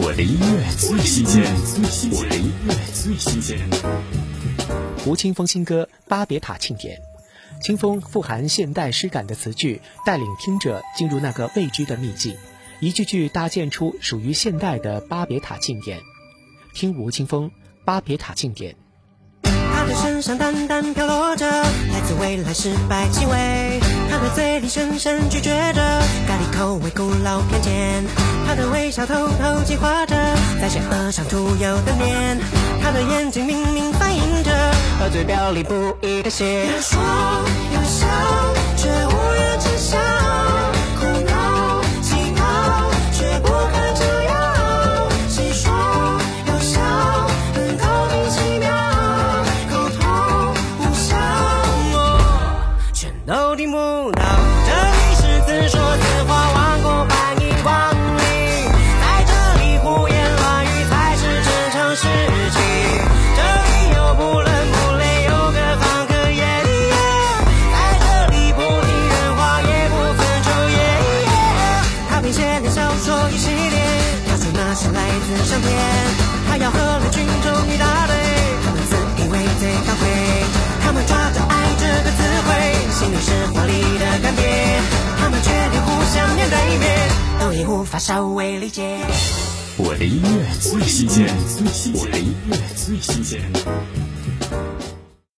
我的音乐最新鲜，我的音乐最新鲜。吴青峰新歌《巴别塔庆典》，清风富含现代诗感的词句，带领听者进入那个未知的秘境，一句句搭建出属于现代的巴别塔庆典。听吴青峰《巴别塔庆典》。他的身上淡淡飘落着来自未来失败气味，他的嘴里深深咀嚼着咖喱口味古老偏见，他的微笑偷偷计划着在邪恶上涂油的脸，他的眼睛明明反映着和嘴表里不一的血。又说又笑，却无人知晓，苦恼祈祷，却不肯这样。谁说有效，能够平奇妙，沟通无效。全都听不到。自说自话，王国欢迎光临。在这里胡言乱语才是正常事情。这里有不伦不类，有个房客耶耶。在这里不听人话，也不分昼夜。他编写的小说一系列，他说那是来自上天。他要和人群法稍微理解。我的音乐最新鲜，我的音乐最新鲜。